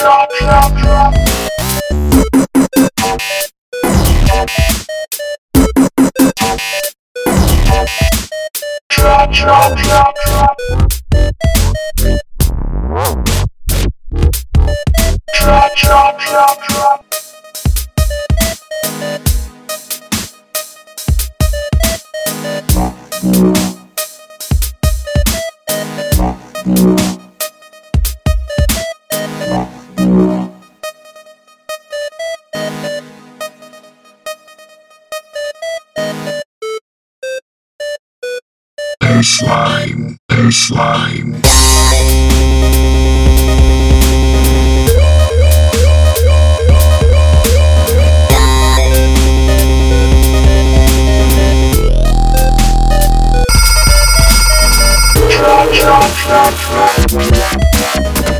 drop, drop, drop. Drop, drop, drop, drop. Drop, drop, drop, drop. Drop, Drop, drop. Drop, drop, drop, drop.